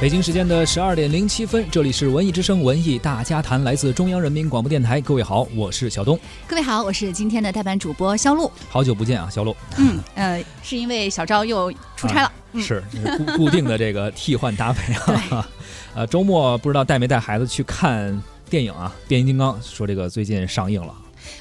北京时间的十二点零七分，这里是文艺之声文艺大家谈，来自中央人民广播电台。各位好，我是小东。各位好，我是今天的代班主播肖璐。好久不见啊，肖璐。嗯呃，是因为小昭又出差了，嗯、是固固定的这个替换搭配啊。呃，周末不知道带没带孩子去看电影啊？变形金刚说这个最近上映了。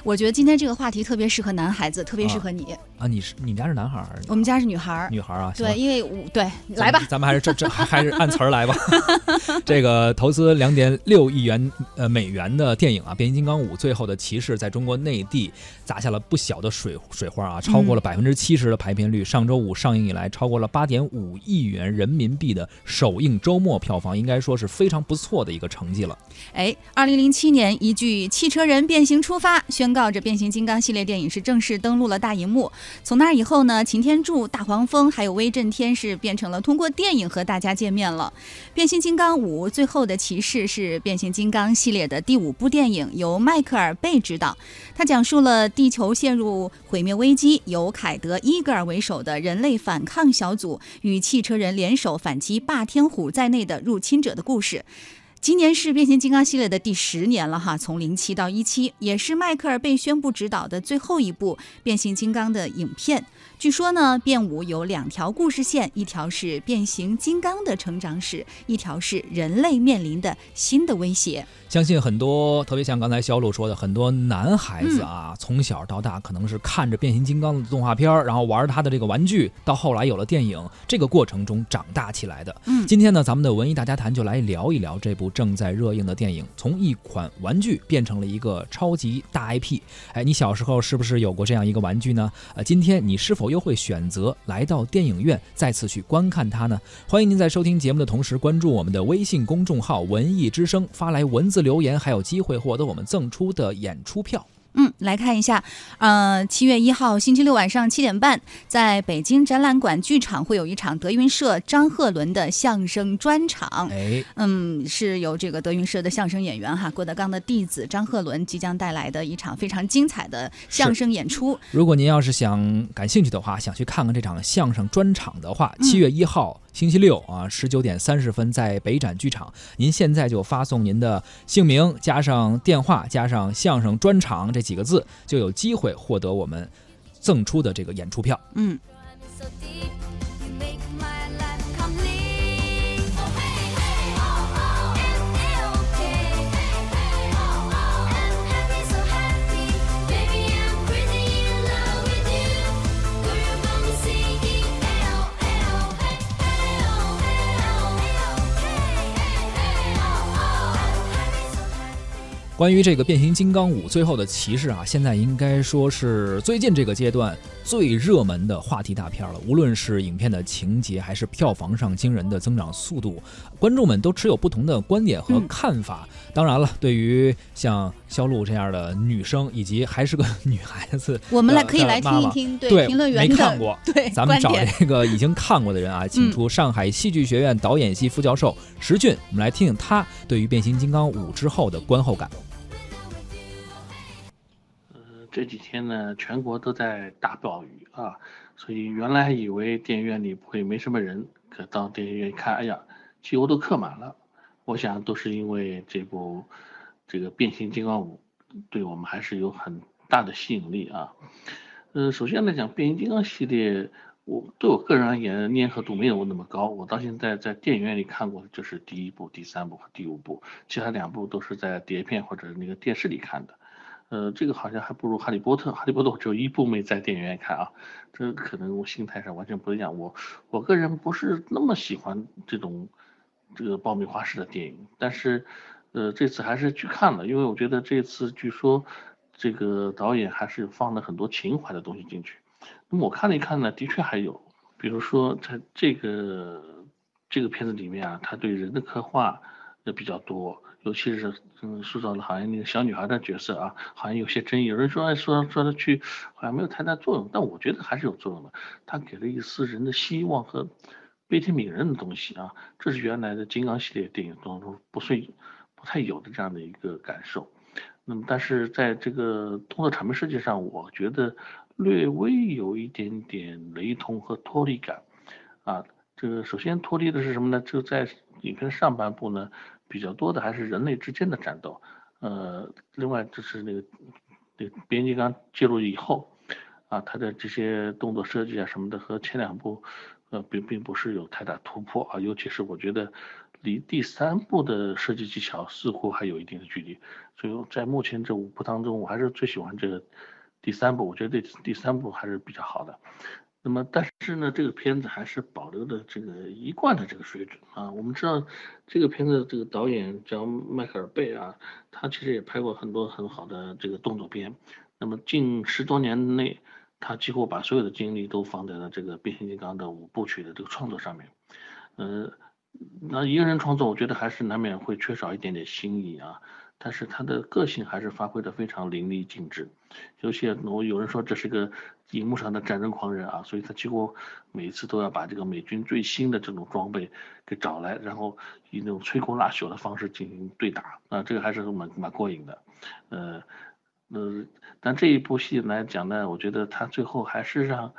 我觉得今天这个话题特别适合男孩子，特别适合你啊！你是你们家是男孩儿？我们家是女孩儿。女孩儿啊？对，因为我对来吧，咱们还是这这还是按词儿来吧。这个投资两点六亿元呃美元的电影啊，《变形金刚五：最后的骑士》在中国内地砸下了不小的水水花啊，超过了百分之七十的排片率。上周五上映以来，超过了八点五亿元人民币的首映周末票房，应该说是非常不错的一个成绩了。哎，二零零七年一句“汽车人变形出发”。宣告着变形金刚系列电影是正式登陆了大荧幕。从那以后呢，擎天柱、大黄蜂还有威震天是变成了通过电影和大家见面了。变形金刚五：最后的骑士是变形金刚系列的第五部电影，由迈克尔·贝执导。他讲述了地球陷入毁灭危机，由凯德·伊格尔为首的人类反抗小组与汽车人联手反击霸天虎在内的入侵者的故事。今年是变形金刚系列的第十年了哈，从零七到一七，也是迈克尔·被宣布执导的最后一部变形金刚的影片。据说呢，变五有两条故事线，一条是变形金刚的成长史，一条是人类面临的新的威胁。相信很多，特别像刚才肖璐说的，很多男孩子啊，从小到大可能是看着变形金刚的动画片然后玩他的这个玩具，到后来有了电影，这个过程中长大起来的。嗯，今天呢，咱们的文艺大家谈就来聊一聊这部正在热映的电影，从一款玩具变成了一个超级大 IP。哎，你小时候是不是有过这样一个玩具呢？呃，今天你是否又会选择来到电影院再次去观看它呢？欢迎您在收听节目的同时关注我们的微信公众号“文艺之声”，发来文字留言，还有机会获得我们赠出的演出票。嗯，来看一下，呃，七月一号星期六晚上七点半，在北京展览馆剧场会有一场德云社张鹤伦的相声专场。哎，嗯，是由这个德云社的相声演员哈郭德纲的弟子张鹤伦即将带来的一场非常精彩的相声演出。如果您要是想感兴趣的话，想去看看这场相声专场的话，七月一号。星期六啊，十九点三十分在北展剧场。您现在就发送您的姓名加上电话加上相声专场这几个字，就有机会获得我们赠出的这个演出票。嗯。关于这个变形金刚五最后的骑士啊，现在应该说是最近这个阶段最热门的话题大片了。无论是影片的情节，还是票房上惊人的增长速度，观众们都持有不同的观点和看法。当然了，对于像肖璐这样的女生，以及还是个女孩子，我们来可以来听一听对评论员没看过，对，咱们找这个已经看过的人啊，请出上海戏剧学院导演系副教授石俊，我们来听听他对于变形金刚五之后的观后感。这几天呢，全国都在大暴雨啊，所以原来以为电影院里不会没什么人，可到电影院一看，哎呀，几乎都客满了。我想都是因为这部这个变形金刚五对我们还是有很大的吸引力啊。呃，首先来讲，变形金刚系列，我对我个人而言粘合度没有那么高。我到现在在电影院里看过就是第一部、第三部和第五部，其他两部都是在碟片或者那个电视里看的。呃，这个好像还不如《哈利波特》，《哈利波特》只有一部没在电影院看啊，这可能我心态上完全不一样。我我个人不是那么喜欢这种这个爆米花式的电影，但是呃这次还是去看了，因为我觉得这次据说这个导演还是放了很多情怀的东西进去。那么我看了一看呢，的确还有，比如说在这个这个片子里面啊，他对人的刻画也比较多。尤其是嗯，塑造了好像那个小女孩的角色啊，好像有些争议。有人说说说的去，好像没有太大作用，但我觉得还是有作用的。他给了一丝人的希望和悲天悯人的东西啊，这是原来的金刚系列电影当中不算不太有的这样的一个感受。那么，但是在这个动作场面设计上，我觉得略微有一点点雷同和脱离感啊。这个首先脱离的是什么呢？就在影片上半部呢，比较多的还是人类之间的战斗。呃，另外就是那个那个变形金刚介入以后，啊，它的这些动作设计啊什么的和前两部，呃，并并不是有太大突破啊，尤其是我觉得离第三部的设计技巧似乎还有一定的距离。所以在目前这五部当中，我还是最喜欢这个第三部，我觉得这第三部还是比较好的。那么，但是呢，这个片子还是保留的这个一贯的这个水准啊。我们知道，这个片子这个导演叫迈克尔贝啊，他其实也拍过很多很好的这个动作片。那么近十多年内，他几乎把所有的精力都放在了这个变形金刚的五部曲的这个创作上面。呃，那一个人创作，我觉得还是难免会缺少一点点新意啊。但是他的个性还是发挥的非常淋漓尽致，有些我有人说这是个荧幕上的战争狂人啊，所以他几乎每次都要把这个美军最新的这种装备给找来，然后以那种摧枯拉朽的方式进行对打啊，这个还是蛮蛮过瘾的，呃呃，但这一部戏来讲呢，我觉得他最后还是让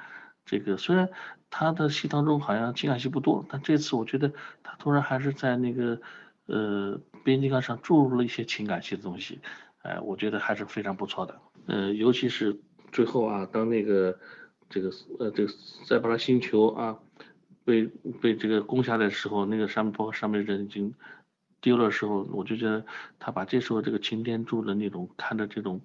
这个虽然他的戏当中好像情感戏不多，但这次我觉得他突然还是在那个。呃，变形金刚上注入了一些情感性的东西，哎，我觉得还是非常不错的。呃，尤其是最后啊，当那个这个呃这个塞巴拉星球啊被被这个攻下来的时候，那个上面包括上面人已经丢了时候，我就觉得他把这时候这个擎天柱的那种看着这种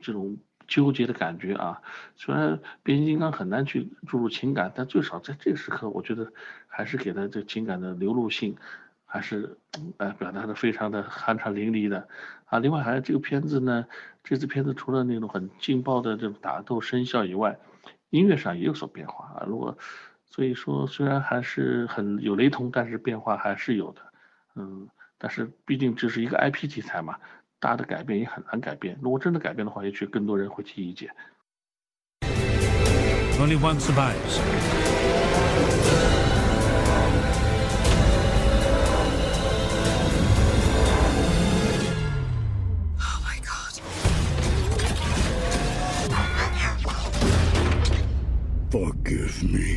这种纠结的感觉啊，虽然变形金刚很难去注入情感，但最少在这个时刻，我觉得还是给他这情感的流露性。还是，呃，表达的非常的酣畅淋漓的，啊，另外还有这个片子呢，这次片子除了那种很劲爆的这种打斗声效以外，音乐上也有所变化啊。如果，所以说虽然还是很有雷同，但是变化还是有的，嗯，但是毕竟这是一个 IP 题材嘛，大的改变也很难改变。如果真的改变的话，也许更多人会提意见。Only one survive with me.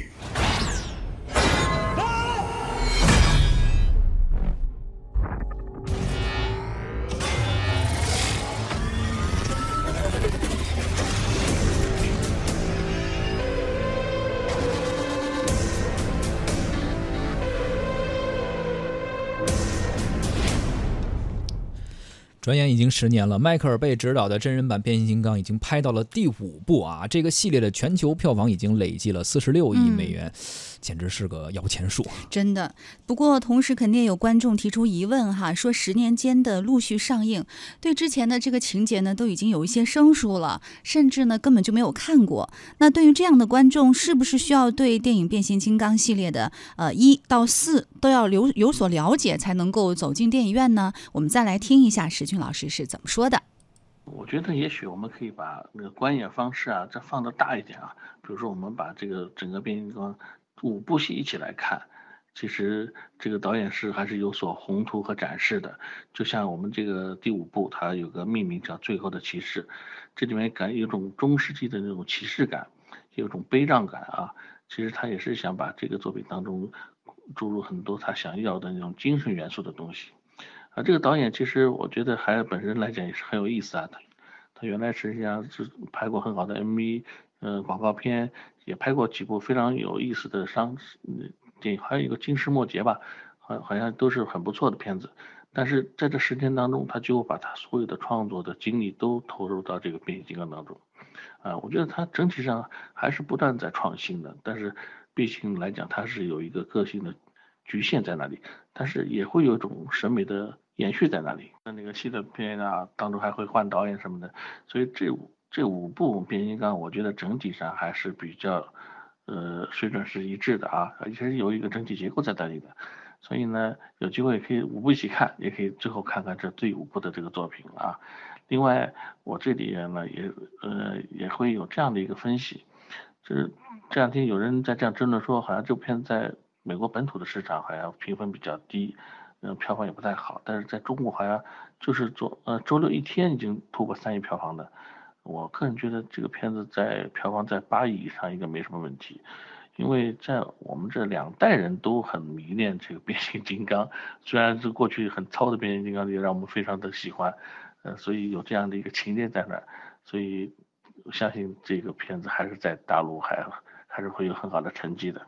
转眼已经十年了，迈克尔贝执导的真人版变形金刚已经拍到了第五部啊！这个系列的全球票房已经累计了四十六亿美元。简直是个摇钱树，真的。不过同时肯定有观众提出疑问哈，说十年间的陆续上映，对之前的这个情节呢都已经有一些生疏了，甚至呢根本就没有看过。那对于这样的观众，是不是需要对电影变形金刚系列的呃一到四都要有有所了解，才能够走进电影院呢？我们再来听一下石俊老师是怎么说的。我觉得也许我们可以把那个观演方式啊再放得大一点啊，比如说我们把这个整个变形金刚。五部戏一起来看，其实这个导演是还是有所宏图和展示的。就像我们这个第五部，它有个命名叫《最后的骑士》，这里面感有种中世纪的那种骑士感，有种悲壮感啊。其实他也是想把这个作品当中注入很多他想要的那种精神元素的东西。啊，这个导演其实我觉得还本身来讲也是很有意思啊。他他原来实际上是拍过很好的 MV，嗯，广告片。也拍过几部非常有意思的商电影，还有一个《金石末节》吧，好好像都是很不错的片子。但是在这十年当中，他就把他所有的创作的精力都投入到这个变形金刚当中。啊，我觉得他整体上还是不断在创新的，但是毕竟来讲，他是有一个个性的局限在那里，但是也会有一种审美的延续在那里。那那个新的片啊当中还会换导演什么的，所以这。这五部变形金刚，我觉得整体上还是比较，呃，水准是一致的啊，而且是有一个整体结构在那里的，所以呢，有机会可以五部一起看，也可以最后看看这第五部的这个作品啊。另外，我这里呢也呃也会有这样的一个分析，就是这两天有人在这样争论说，好像这部片在美国本土的市场好像评分比较低，嗯，票房也不太好，但是在中国好像就是昨呃周六一天已经突破三亿票房的。我个人觉得这个片子在票房在八亿以上应该没什么问题，因为在我们这两代人都很迷恋这个变形金刚，虽然是过去很糙的变形金刚也让我们非常的喜欢，呃，所以有这样的一个情节在那儿，所以我相信这个片子还是在大陆还还是会有很好的成绩的。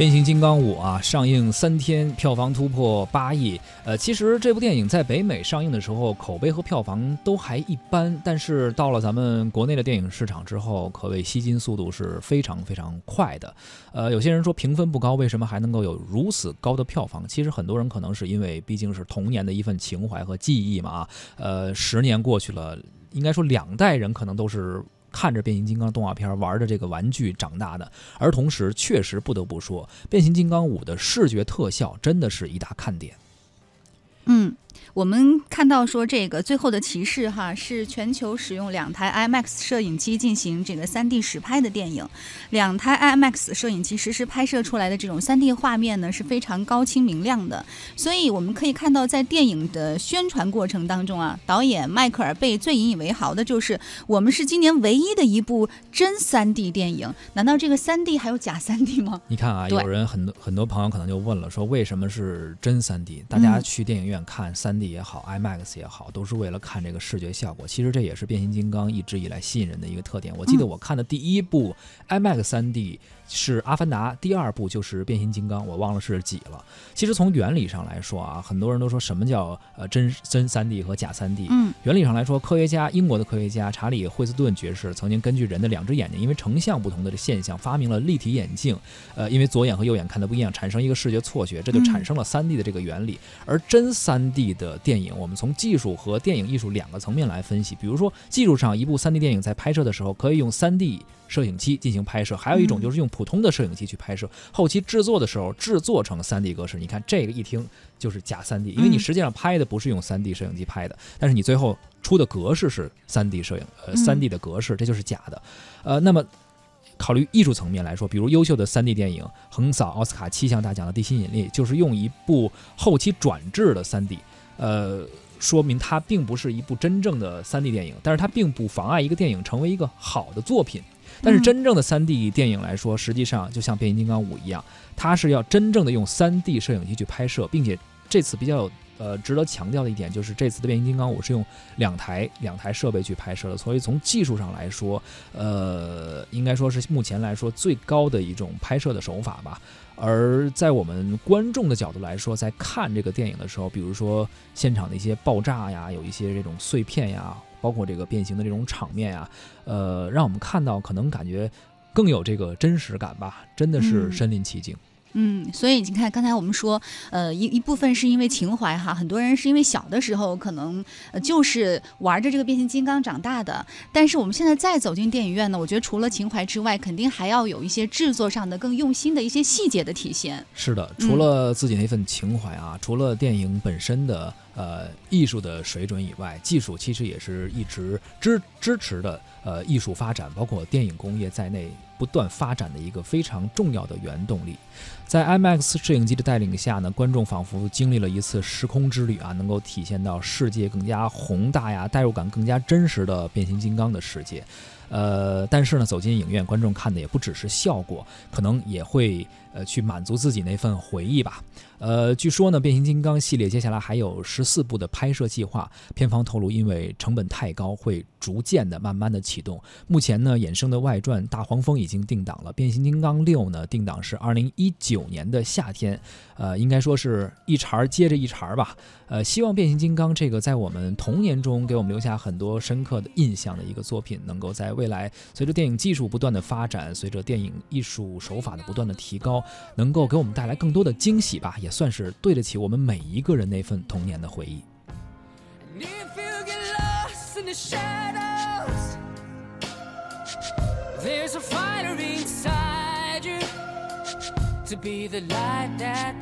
变形金刚五啊，上映三天，票房突破八亿。呃，其实这部电影在北美上映的时候，口碑和票房都还一般，但是到了咱们国内的电影市场之后，可谓吸金速度是非常非常快的。呃，有些人说评分不高，为什么还能够有如此高的票房？其实很多人可能是因为毕竟是童年的一份情怀和记忆嘛。呃，十年过去了，应该说两代人可能都是。看着变形金刚动画片玩的这个玩具长大的，而同时确实不得不说，变形金刚五的视觉特效真的是一大看点。嗯。我们看到说，这个最后的骑士哈是全球使用两台 IMAX 摄影机进行这个 3D 实拍的电影，两台 IMAX 摄影机实时拍摄出来的这种 3D 画面呢是非常高清明亮的。所以我们可以看到，在电影的宣传过程当中啊，导演迈克尔贝最引以为豪的就是我们是今年唯一的一部真 3D 电影。难道这个 3D 还有假 3D 吗？你看啊，有人很多很多朋友可能就问了，说为什么是真 3D？大家去电影院看 3D。也好，IMAX 也好，都是为了看这个视觉效果。其实这也是变形金刚一直以来吸引人的一个特点。我记得我看的第一部 IMAX 3D。是《阿凡达》第二部，就是《变形金刚》，我忘了是几了。其实从原理上来说啊，很多人都说什么叫呃真真三 D 和假三 D。嗯，原理上来说，科学家英国的科学家查理惠斯顿爵士曾经根据人的两只眼睛因为成像不同的现象，发明了立体眼镜。呃，因为左眼和右眼看的不一样，产生一个视觉错觉，这就产生了三 D 的这个原理。而真三 D 3D 的电影，我们从技术和电影艺术两个层面来分析。比如说，技术上，一部三 D 电影在拍摄的时候可以用三 D 摄影机进行拍摄，还有一种就是用普通的摄影机去拍摄。后期制作的时候制作成 3D 格式，你看这个一听就是假 3D，因为你实际上拍的不是用 3D 摄影机拍的，但是你最后出的格式是 3D 摄影呃 3D 的格式，这就是假的。呃，那么。考虑艺术层面来说，比如优秀的 3D 电影横扫奥斯卡七项大奖的《地心引力》，就是用一部后期转制的 3D，呃，说明它并不是一部真正的 3D 电影，但是它并不妨碍一个电影成为一个好的作品。但是真正的三 D 电影来说，实际上就像《变形金刚五》一样，它是要真正的用三 D 摄影机去拍摄，并且这次比较有。呃，值得强调的一点就是，这次的变形金刚五是用两台两台设备去拍摄的，所以从技术上来说，呃，应该说是目前来说最高的一种拍摄的手法吧。而在我们观众的角度来说，在看这个电影的时候，比如说现场的一些爆炸呀，有一些这种碎片呀，包括这个变形的这种场面啊，呃，让我们看到可能感觉更有这个真实感吧，真的是身临其境。嗯，所以你看，刚才我们说，呃，一一部分是因为情怀哈，很多人是因为小的时候可能呃就是玩着这个变形金刚长大的。但是我们现在再走进电影院呢，我觉得除了情怀之外，肯定还要有一些制作上的更用心的一些细节的体现。是的，除了自己那份情怀啊，除了电影本身的呃艺术的水准以外，技术其实也是一直支支持的呃艺术发展，包括电影工业在内。不断发展的一个非常重要的原动力，在 IMAX 摄影机的带领下呢，观众仿佛经历了一次时空之旅啊，能够体现到世界更加宏大呀，代入感更加真实的变形金刚的世界。呃，但是呢，走进影院，观众看的也不只是效果，可能也会呃去满足自己那份回忆吧。呃，据说呢，变形金刚系列接下来还有十四部的拍摄计划，片方透露，因为成本太高，会逐渐的、慢慢的启动。目前呢，衍生的外传《大黄蜂》已经定档了，《变形金刚六》呢定档是二零一九年的夏天。呃，应该说是一茬接着一茬吧。呃，希望变形金刚这个在我们童年中给我们留下很多深刻的印象的一个作品，能够在未来随着电影技术不断的发展，随着电影艺术手法的不断的提高，能够给我们带来更多的惊喜吧，也算是对得起我们每一个人那份童年的回忆。to be the light that